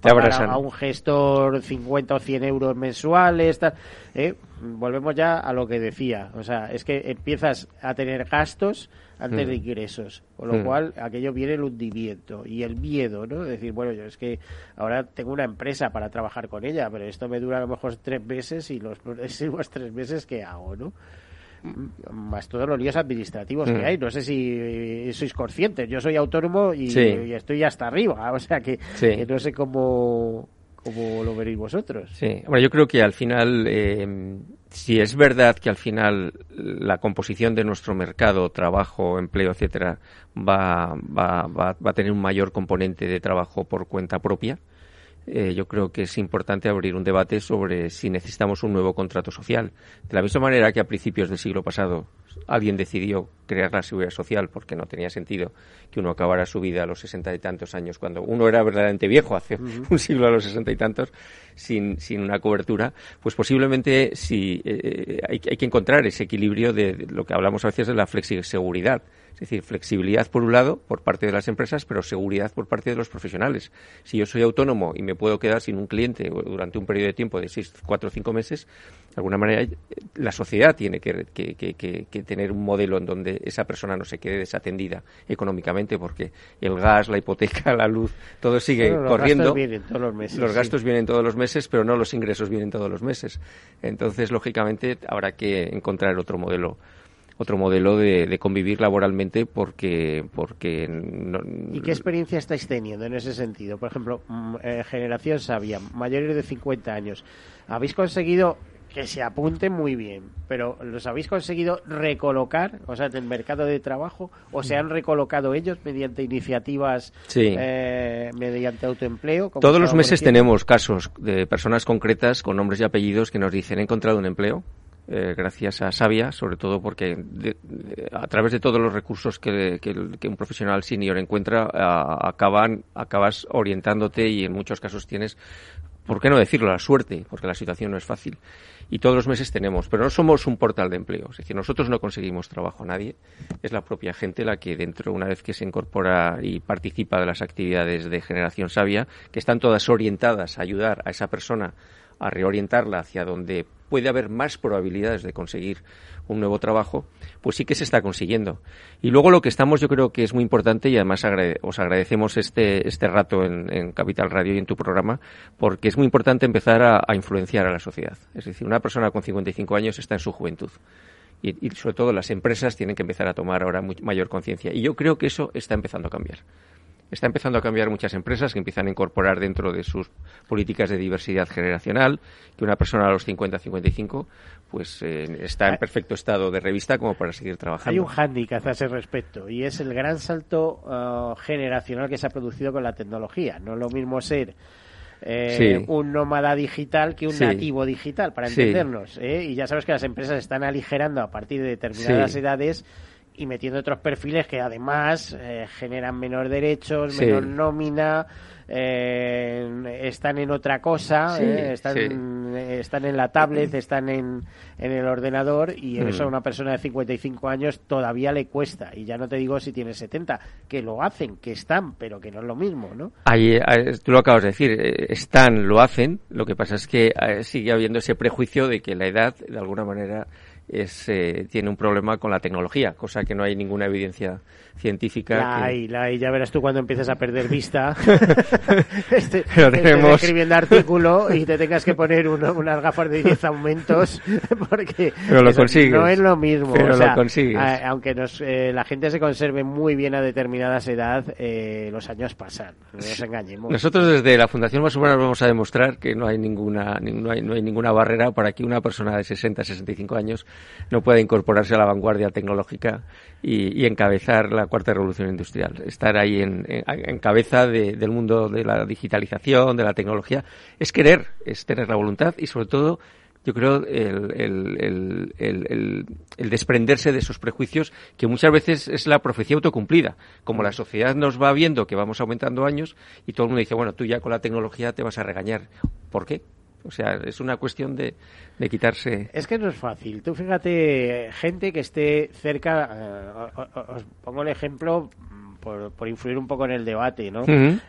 pagar a un gestor 50 o 100 euros mensuales, tal. ¿eh? Volvemos ya a lo que decía. O sea, es que empiezas a tener gastos antes Mm. de ingresos, con lo Mm. cual aquello viene el hundimiento y el miedo, ¿no? Es decir, bueno, yo es que ahora tengo una empresa para trabajar con ella, pero esto me dura a lo mejor tres meses y los próximos [laughs] tres meses, ¿qué hago, no? Más todos los líos administrativos Mm. que hay. No sé si eh, sois conscientes. Yo soy autónomo y, Sí. y estoy hasta arriba. [laughs] O sea que, Sí. que no sé cómo, cómo lo veréis vosotros. Sí, bueno, yo creo que al final, eh, si es verdad que al final la composición de nuestro mercado, trabajo, empleo, etcétera, va, va, va, va a tener un mayor componente de trabajo por cuenta propia, eh, yo creo que es importante abrir un debate sobre si necesitamos un nuevo contrato social. De la misma manera que a principios del siglo pasado alguien decidió crear la seguridad social porque no tenía sentido que uno acabara su vida a los sesenta y tantos años, cuando uno era verdaderamente viejo hace un siglo a los sesenta y tantos, sin, sin una cobertura, pues posiblemente si eh, hay, hay que encontrar ese equilibrio de, de lo que hablamos a veces de la flexiseguridad. Es decir, flexibilidad por un lado por parte de las empresas, pero seguridad por parte de los profesionales. Si yo soy autónomo y me puedo quedar sin un cliente durante un periodo de tiempo de seis, cuatro o cinco meses, de alguna manera la sociedad tiene que, que, que, que, tener un modelo en donde esa persona no se quede desatendida económicamente, porque el gas, la hipoteca, [laughs] la luz, todo sigue Bueno, los corriendo. gastos vienen todos los meses, Los sí. gastos vienen todos los meses, pero no los ingresos vienen todos los meses. Entonces, lógicamente, habrá que encontrar otro modelo otro modelo de, de convivir laboralmente porque porque no, ¿Y qué experiencia estáis teniendo en ese sentido? Por ejemplo, mm, eh, generación sabia, mayores de 50 años. ¿Habéis conseguido que se apunten muy bien, pero los habéis conseguido recolocar, o sea, en el mercado de trabajo, o se han recolocado ellos mediante iniciativas, Sí. eh, mediante autoempleo? Todos los meses diciendo? tenemos casos de personas concretas con nombres y apellidos que nos dicen he encontrado un empleo eh, gracias a Sabia, sobre todo porque de- a través de todos los recursos que un profesional senior encuentra, a- acaban, acabas orientándote y en muchos casos tienes, ¿por qué no decirlo?, la suerte, porque la situación no es fácil. Y todos los meses tenemos, pero no somos un portal de empleo, es decir, nosotros no conseguimos trabajo a nadie, es la propia gente la que dentro, una vez que se incorpora y participa de las actividades de generación sabia, que están todas orientadas a ayudar a esa persona a reorientarla hacia donde puede haber más probabilidades de conseguir un nuevo trabajo, pues sí que se está consiguiendo. Y luego lo que estamos, yo creo que es muy importante y además os agradecemos este, este rato en, Capital Radio y en tu programa, porque es muy importante empezar a, influenciar a la sociedad. Es decir, una persona con 55 años está en su juventud. Y, y sobre todo las empresas tienen que empezar a tomar ahora mayor conciencia. Y yo creo que eso está empezando a cambiar. Está empezando a cambiar muchas empresas que empiezan a incorporar dentro de sus políticas de diversidad generacional que una persona a los 50-55 pues eh, está en perfecto estado de revista como para seguir trabajando. Hay un hándicap a ese respecto y es el gran salto uh, generacional que se ha producido con la tecnología. No es lo mismo ser eh, Sí. un nómada digital que un Sí. nativo digital, para Sí. entendernos. ¿eh? Y ya sabes que las empresas están aligerando a partir de determinadas edades y metiendo otros perfiles que además eh, generan menor derechos, Sí. menor nómina, eh, están en otra cosa, Sí, eh, están, sí. eh, están en la tablet, están en, en el ordenador y Mm. eso a una persona de 55 años todavía le cuesta. Y ya no te digo si tiene 70, que lo hacen, que están, pero que no es lo mismo, ¿no? Ahí, tú lo acabas de decir, eh, están, lo hacen, lo que pasa es que sigue habiendo ese prejuicio de que la edad, de alguna manera, es, eh, tiene un problema con la tecnología, cosa que no hay ninguna evidencia científica. La que- hay, la hay. Ya verás tú cuando empieces a perder vista. [laughs] este, Pero estés tenemos- escribiendo artículo y te tengas que poner uno- unas gafas de 10 aumentos [laughs] porque Pero lo consigues. no es lo mismo. Pero o lo consigues. a- aunque nos, eh, la gente se conserve muy bien a determinadas edad, eh, los años pasan. No nos engañemos. Nosotros desde la Fundación Más Humanas vamos a demostrar que no hay ninguna ni- no hay, no hay ninguna barrera para que una persona de 60, 65 años no pueda incorporarse a la vanguardia tecnológica y, y encabezar la cuarta revolución industrial. Estar ahí en, cabeza de- del mundo de la digitalización, de la tecnología, es querer, es tener la voluntad y sobre todo yo creo el- el- el- el desprenderse de esos prejuicios que muchas veces es la profecía autocumplida. Como la sociedad nos va viendo que vamos aumentando años y todo el mundo dice, bueno, tú ya con la tecnología te vas a regañar. ¿Por qué? O sea, es una cuestión de, de quitarse. Es que no es fácil. Tú fíjate, gente que esté cerca, eh, os pongo el ejemplo por, por influir un poco en el debate, ¿no?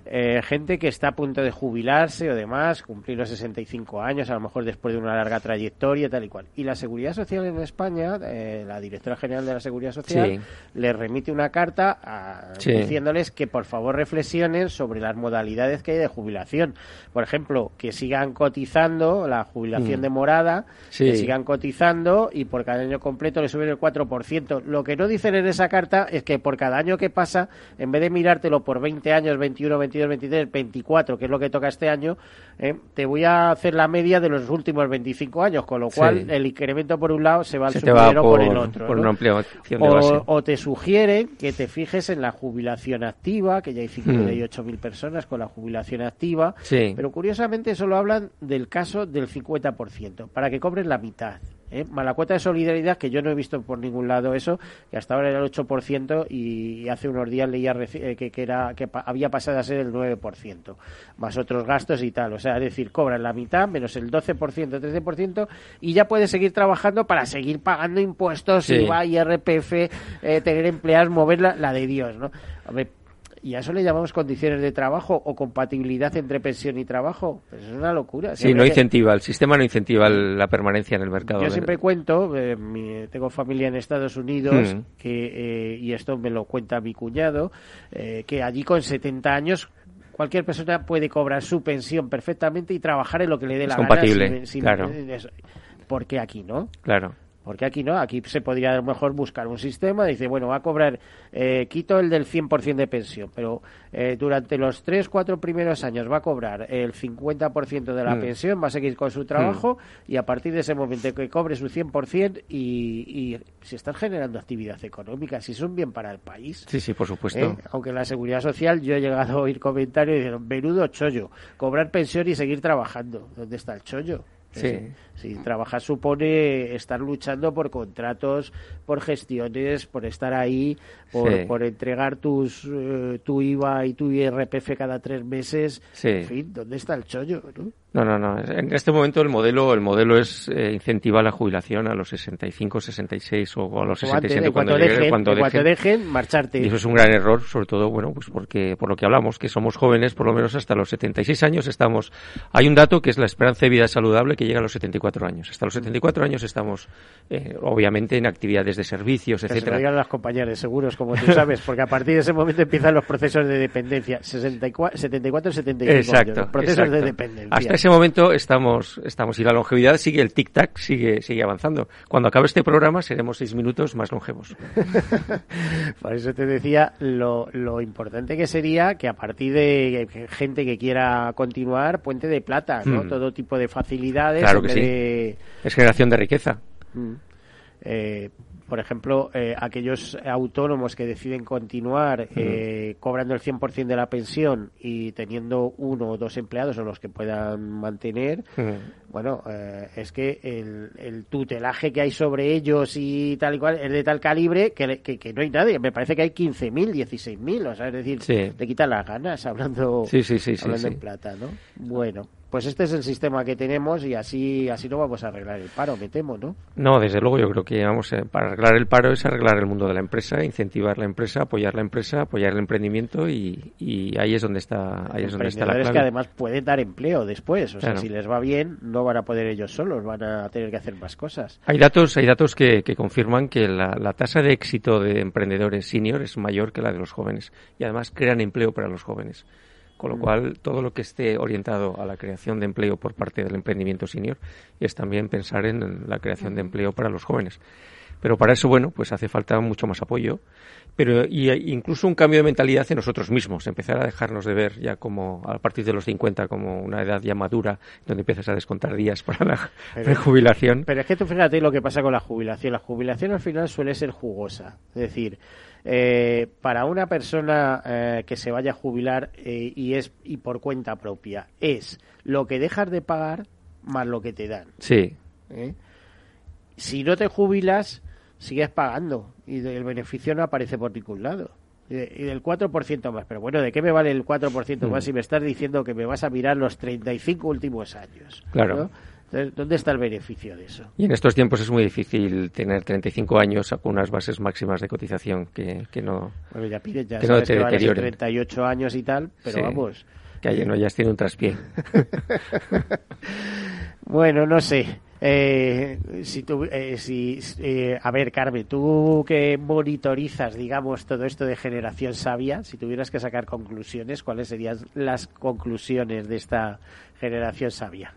Eh, gente que está a punto de jubilarse o demás, cumplir los 65 años, a lo mejor después de una larga trayectoria, tal y cual. Y la Seguridad Social en España, eh, la Directora General de la Seguridad Social, Sí. le remite una carta a- Sí. diciéndoles que por favor reflexionen sobre las modalidades que hay de jubilación. Por ejemplo, que sigan cotizando la jubilación Mm. de morada, Sí. que sigan cotizando y por cada año completo le suben el 4%. Lo que no dicen en esa carta es que por cada año que pasa, en vez de mirártelo por 20 años, 21, 22, 23, 24, que es lo que toca este año, eh, te voy a hacer la media de los últimos 25 años, con lo Sí. cual el incremento por un lado se va al sumidero por, por- el otro. por ¿no? una ampliación de o, base. o te sugieren que te fijes en la jubilación activa, que ya hay 58.000 personas con la jubilación activa. Sí. pero curiosamente solo hablan del caso del 50%, para que cobres la mitad. ¿Eh? Más la cuota de solidaridad, que yo no he visto por ningún lado eso, que hasta ahora era el 8% y hace unos días leía eh, que, que, era, que había pasado a ser el 9%, más otros gastos y tal. O sea, es decir, cobran la mitad menos el 12%, 13% y ya puedes seguir trabajando para seguir pagando impuestos, Sí. IVA, IRPF, eh, tener empleados, mover la, la de Dios, ¿no? Hombre, ¿Y a eso le llamamos condiciones de trabajo o compatibilidad entre pensión y trabajo? Pues es una locura. Sí, no incentiva, el sistema no incentiva la permanencia en el mercado. Yo siempre cuento, eh, mi- tengo familia en Estados Unidos, Mm. que, eh, y esto me lo cuenta mi cuñado, eh, que allí con 70 años cualquier persona puede cobrar su pensión perfectamente y trabajar en lo que le dé Es la compatible, gana. sin- sin- claro. eso. ¿Por qué aquí no? Claro. Porque aquí no, aquí se podría a lo mejor buscar un sistema, dice, bueno, va a cobrar, eh, quito el del 100% de pensión, pero eh, durante los 3, 4 primeros años va a cobrar el 50% de la Mm. pensión, va a seguir con su trabajo y a partir de ese momento que cobre su 100% y, y se están generando actividad económica, si son bien para el país. Sí, sí, por supuesto. ¿eh? Aunque en la seguridad social yo he llegado a oír comentarios y dijeron, menudo chollo, cobrar pensión y seguir trabajando. ¿Dónde está el chollo? Sí. Si trabajar supone estar luchando por contratos, por gestiones, por estar ahí, por, Sí. por entregar tus eh, tu IVA y tu IRPF cada tres meses. Sí. En fin, ¿dónde está el chollo? no? No, no, no. En este momento el modelo, el modelo es eh, incentivar la jubilación a los 65, 66 o a los O antes, 67 en cuando, llegue, dejen, cuando dejen. dejen, marcharte. Y eso es un gran error, sobre todo, bueno, pues porque por lo que hablamos, que somos jóvenes, por lo menos hasta los 76 años estamos. Hay un dato que es la esperanza de vida saludable que llega a los 74 años. Hasta los 74 años estamos, eh, obviamente, en actividades de servicios, Que se lo etcétera. las compañeras de seguros, como tú sabes, porque a partir de ese momento empiezan los procesos de dependencia. 64, 74 75 Exacto, años. Procesos exacto. de dependencia. Hasta ese momento estamos, estamos y la longevidad sigue el tic tac, sigue, sigue avanzando. Cuando acabe este programa seremos seis minutos más longevos. [laughs] Por eso te decía lo, lo importante que sería que a partir de gente que quiera continuar, puente de plata, ¿no? Mm. Todo tipo de facilidades. Claro en que vez sí. de- Es generación de riqueza. Mm. Eh, por ejemplo, eh, aquellos autónomos que deciden continuar eh, cobrando el 100% de la pensión y teniendo uno o dos empleados o los que puedan mantener, bueno, eh, es que el, el tutelaje que hay sobre ellos y tal y cual es de tal calibre que, que, que no hay nadie. Me parece que hay 15.000, 16.000, o sea, es decir, Sí. te quitan las ganas hablando, Sí, sí, hablando en plata, ¿no? Bueno. Pues este es el sistema que tenemos y así así no vamos a arreglar el paro, me temo, ¿no? No, desde luego yo creo que vamos eh, para arreglar el paro es arreglar el mundo de la empresa, incentivar la empresa, apoyar la empresa, apoyar el emprendimiento y, y ahí es donde está ahí es donde está la clave. que además pueden dar empleo después, o sea, si les va bien no van a poder ellos solos, van a tener que hacer más cosas. Hay datos hay datos que, que confirman que la, la tasa de éxito de emprendedores senior es mayor que la de los jóvenes y además crean empleo para los jóvenes. Con lo mm. cual, todo lo que esté orientado a la creación de empleo por parte del emprendimiento senior es también pensar en la creación de empleo para los jóvenes. Pero para eso, bueno, pues hace falta mucho más apoyo, pero y, incluso un cambio de mentalidad en nosotros mismos, empezar a dejarnos de ver ya como a partir de los 50 como una edad ya madura, donde empiezas a descontar días para la, [laughs] jubilación. Pero es que tú fíjate lo que pasa con la jubilación. La jubilación al final suele ser jugosa, es decir, eh, para una persona eh, que se vaya a jubilar eh, y es y por cuenta propia es lo que dejas de pagar más lo que te dan. Sí. Si no te jubilas, sigues pagando y el beneficio no aparece por ningún lado. Y, del 4% más. Pero bueno, ¿de qué me vale el 4% más mm. si me estás diciendo que me vas a mirar los 35 últimos años? Claro. ¿Dónde está el beneficio de eso? Y en estos tiempos es muy difícil tener 35 años con unas bases máximas de cotización que, que no. Bueno, ya pides, ya sabes que 38 años y tal, pero vamos. Que ayer no hayas tenido un traspié. [laughs] bueno, no sé. Eh, si tú, eh, si, eh, a ver, Carmen, tú que monitorizas, digamos, todo esto de generación sabia, si tuvieras que sacar conclusiones, ¿cuáles serían las conclusiones de esta generación sabia?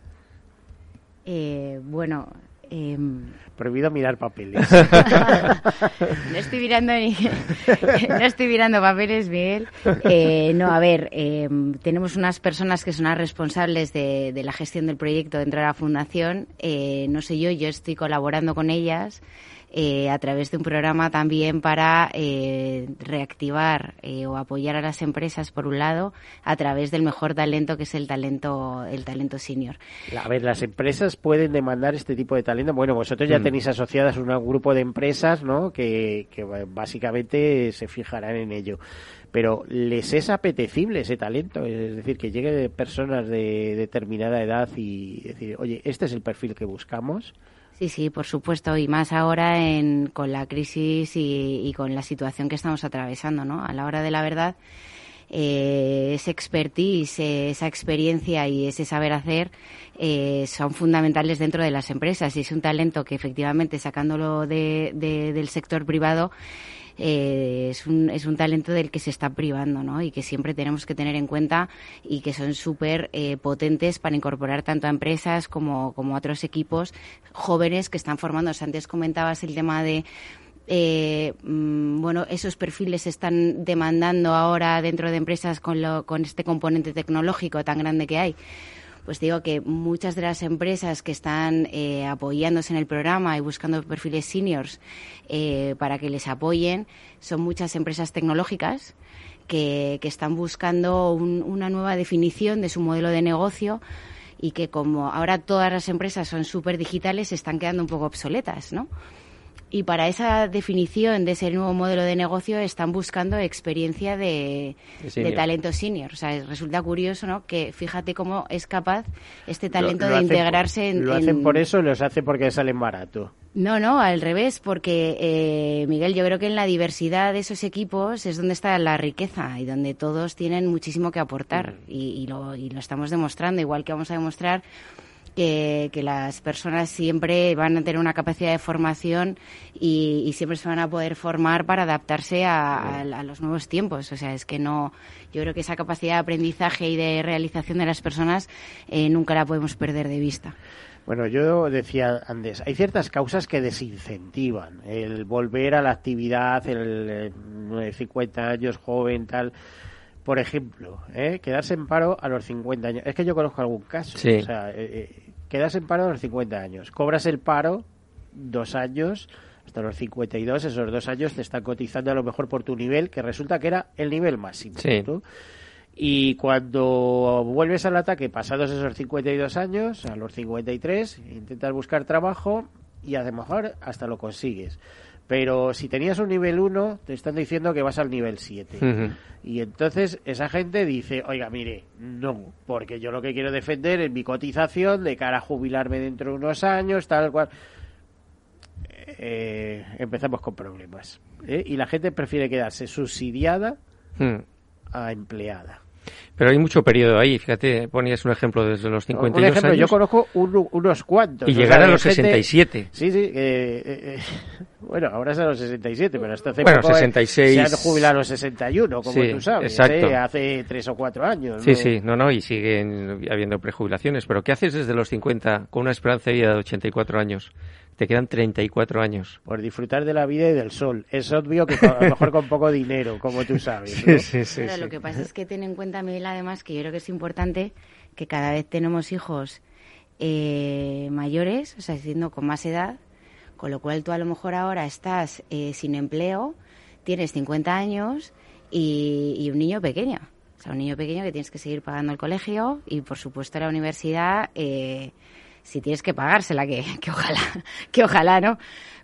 Eh, bueno, em, prohibido mirar papeles. [laughs] no estoy mirando [laughs] no estoy mirando papeles, Miguel. Eh, no, a ver, em, tenemos unas personas que son las responsables de, de, la gestión del proyecto dentro de la fundación. Eh, no sé yo, yo estoy colaborando con ellas. Eh, a través de un programa también para eh, reactivar eh, o apoyar a las empresas por un lado a través del mejor talento que es el talento el talento senior. A ver, las empresas pueden demandar este tipo de talento. Bueno, vosotros ya mm. tenéis asociadas un grupo de empresas, ¿no? Que, que básicamente se fijarán en ello pero les es apetecible ese talento, es decir, que llegue de personas de determinada edad y decir, oye, este es el perfil que buscamos. Sí, sí, por supuesto, y más ahora en, con la crisis y, con la situación que estamos atravesando, ¿no? A la hora de la verdad, eh, ese expertise, esa experiencia y ese saber hacer eh, son fundamentales dentro de las empresas y es un talento que efectivamente sacándolo de, del sector privado eh, es, un, es un talento del que se está privando, ¿no? Y que siempre tenemos que tener en cuenta y que son súper eh, potentes para incorporar tanto a empresas como, como a otros equipos jóvenes que están formándose. Antes comentabas el tema de eh, mm, bueno, esos perfiles se están demandando ahora dentro de empresas con, lo, con este componente tecnológico tan grande que hay pues digo que muchas de las empresas que están eh, apoyándose en el programa y buscando perfiles seniors eh, para que les apoyen son muchas empresas tecnológicas que, que están buscando una nueva definición de su modelo de negocio y que como ahora todas las empresas son súper digitales, se están quedando un poco obsoletas, ¿no? Y para esa definición de ese nuevo modelo de negocio están buscando experiencia de, talento senior. O sea, resulta curioso, ¿no? Que fíjate cómo es capaz este talento de integrarse en... ¿Lo hacen por eso o los hace porque salen barato? No, no, al revés, porque eh, Miguel, yo creo que en la diversidad de esos equipos es donde está la riqueza y donde todos tienen muchísimo que aportar mm. y, lo, y lo estamos demostrando, igual que vamos a demostrar que, las personas siempre van a tener una capacidad de formación y, siempre se van a poder formar para adaptarse a, los nuevos tiempos. O sea, es que no, yo creo que esa capacidad de aprendizaje y de realización de las personas eh, nunca la podemos perder de vista. Bueno, yo decía antes, hay ciertas causas que desincentivan el volver a la actividad, el, 50 años joven, tal por ejemplo, ¿eh? quedarse en paro a los 50 años. Es que yo conozco algún caso. O sea, eh, eh, quedas en paro a los 50 años. Cobras el paro dos años, hasta los 52, esos dos años te están cotizando a lo mejor por tu nivel, que resulta que era el nivel máximo. Y cuando vuelves al ataque, pasados esos 52 años, a los 53, intentas buscar trabajo y a lo mejor hasta lo consigues Pero si tenías un nivel 1, te están diciendo que vas al nivel 7. Ujú. Y entonces esa gente dice, oiga, mire, no, porque yo lo que quiero defender es mi cotización de cara a jubilarme dentro de unos años, tal cual. Eh, empezamos con problemas. ¿eh? Y la gente prefiere quedarse subsidiada Mm. a empleada. Pero hay mucho periodo ahí, fíjate, ponías un ejemplo desde los 52 Un ejemplo, yo años conozco un- unos cuantos. y o sea, llegar a los gente- 67. Sí, sí. eh, eh, eh, bueno, ahora es a los 67, pero hasta hace Bueno, poco, eh, 66. se han jubilado a los 61, como Sí, tú sabes, exacto. eh, hace tres o cuatro años. Sí, ¿no? sí, no, no, y siguen habiendo prejubilaciones. Pero ¿qué haces desde los 50 con una esperanza de vida de 84 años? Te quedan 34 años. Por disfrutar de la vida y del sol. Es obvio que con- a lo mejor con poco dinero, como tú sabes. [laughs] Sí, ¿no? sí, sí. Pero lo que pasa es que ten en cuenta, Miguel, además, que yo creo que es importante que cada vez tenemos hijos eh, mayores, o sea, siendo con más edad, con lo cual tú a lo mejor ahora estás eh, sin empleo, tienes 50 años y, y un niño pequeño. O sea, un niño pequeño que tienes que seguir pagando el colegio y, por supuesto, la universidad, eh, si tienes que pagársela, que, [laughs] que ojalá, que ojalá, ¿no?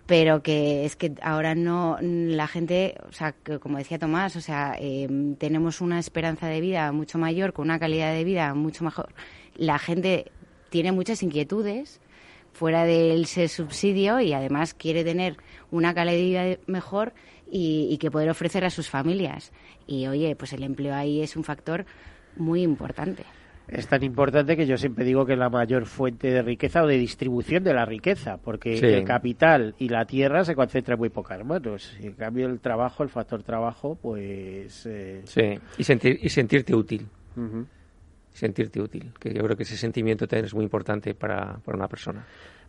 Pero que es que ahora no, la gente, o sea, que como decía Tomás, o sea, eh, tenemos una esperanza de vida mucho mayor, con una calidad de vida mucho mejor. La gente tiene muchas inquietudes fuera del subsidio y además quiere tener una calidad de vida mejor y, y que poder ofrecer a sus familias. Y oye, pues el empleo ahí es un factor muy importante. Es tan importante que yo siempre digo que es la mayor fuente de riqueza o de distribución de la riqueza, porque Sí. el capital y la tierra se concentran en muy pocas manos. En cambio el trabajo, el factor trabajo, pues... eh, Sí, y, sentir, y sentirte útil. Sentirte útil, que yo creo que ese sentimiento también es muy importante para, para una persona.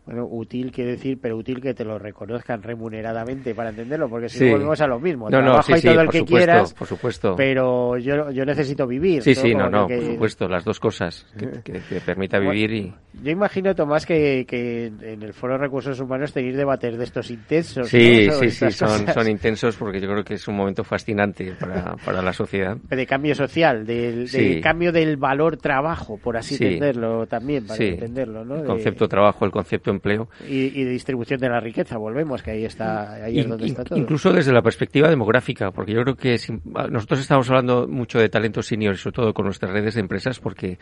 Bueno, útil quiere decir, pero útil que te lo reconozcan remuneradamente para entenderlo, porque si Sí. no volvemos a lo mismo. No, no, Trabajo sí, y sí, todo el por que supuesto, quieras, por supuesto. pero yo, yo necesito vivir. Sí, sí, no, no, que- por supuesto, las dos cosas, que, [laughs] que te permita Bueno, vivir y... Yo imagino, Tomás, que, que en el Foro de Recursos Humanos tenéis debates de estos intensos. Sí, ¿no? Sí, sí, son, son intensos porque yo creo que es un momento fascinante para, para la sociedad. de cambio social, del, Sí. del cambio del valor trabajo, por así Sí. entenderlo también, para Sí. entenderlo, ¿no? El De- concepto trabajo, el concepto empleo. y, y de distribución de la riqueza, volvemos, que ahí está, ahí es donde in- está todo. Incluso desde la perspectiva demográfica, porque yo creo que es im- nosotros estamos hablando mucho de talento senior, y sobre todo con nuestras redes de empresas, porque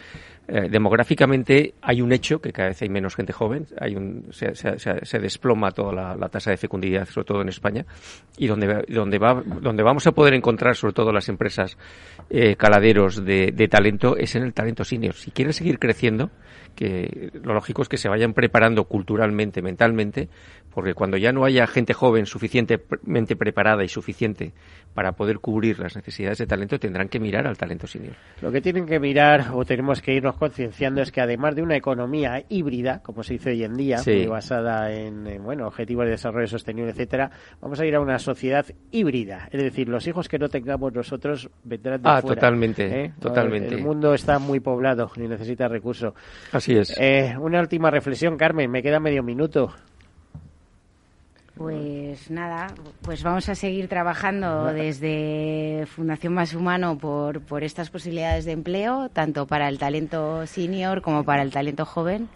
eh, demográficamente hay un hecho que cada vez hay menos gente joven, hay un, se, se- se- se desploma toda la, la tasa de fecundidad, sobre todo en España, y donde, donde, va, donde vamos a poder encontrar, sobre todo las empresas eh, caladeros de, de talento, es en el talento senior. Si quieren seguir creciendo, que lo lógico es que se vayan preparando culturalmente, mentalmente, porque cuando ya no haya gente joven suficientemente preparada y suficiente para poder cubrir las necesidades de talento, tendrán que mirar al talento senior. Lo que tienen que mirar o tenemos que irnos concienciando es que además de una economía híbrida, como se dice hoy en día, Sí. muy basada en, en, bueno objetivos de desarrollo sostenible, etcétera, vamos a ir a una sociedad híbrida. Es decir, los hijos que no tengamos nosotros vendrán de Ah, fuera, totalmente, ¿eh? totalmente. El mundo está muy poblado y necesita recursos. Así es. Eh, una última reflexión, Carmen. Me queda medio minuto. Pues nada, pues vamos a seguir trabajando desde Fundación Más Humano por, por estas posibilidades de empleo, tanto para el talento senior como para el talento joven.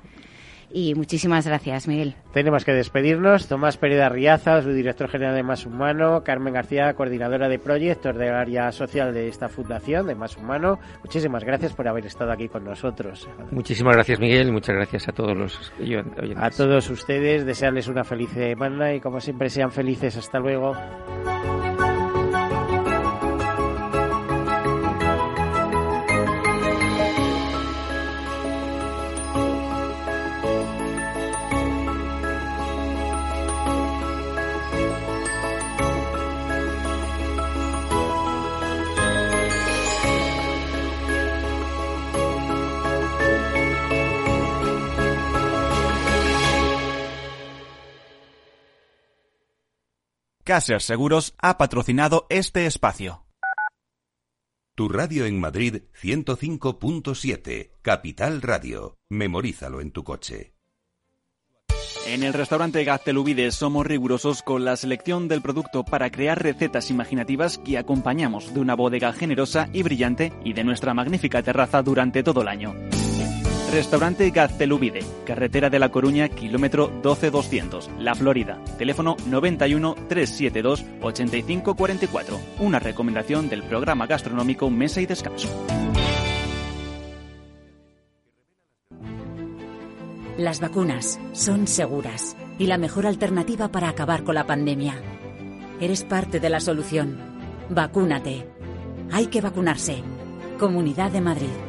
Y muchísimas gracias, Miguel. Tenemos que despedirnos. Tomás Pérez Arriaza, su director general de Más Humano, Carmen García, coordinadora de proyectos del área social de esta fundación de Más Humano. Muchísimas gracias por haber estado aquí con nosotros. Muchísimas gracias, Miguel, y muchas gracias a todos los oyen- oyentes. A todos ustedes, desearles una feliz semana y como siempre sean felices. Hasta luego. Caser Seguros ha patrocinado este espacio. Tu radio en Madrid 105.7, Capital Radio. Memorízalo en tu coche. En el restaurante Gaztelubides somos rigurosos con la selección del producto para crear recetas imaginativas que acompañamos de una bodega generosa y brillante y de nuestra magnífica terraza durante todo el año. Restaurante Gaztelubide, carretera de La Coruña, kilómetro 12200, La Florida. Teléfono 91 372 8544. Una recomendación del programa gastronómico Mesa y Descanso. Las vacunas son seguras y la mejor alternativa para acabar con la pandemia. Eres parte de la solución. Vacúnate. Hay que vacunarse. Comunidad de Madrid.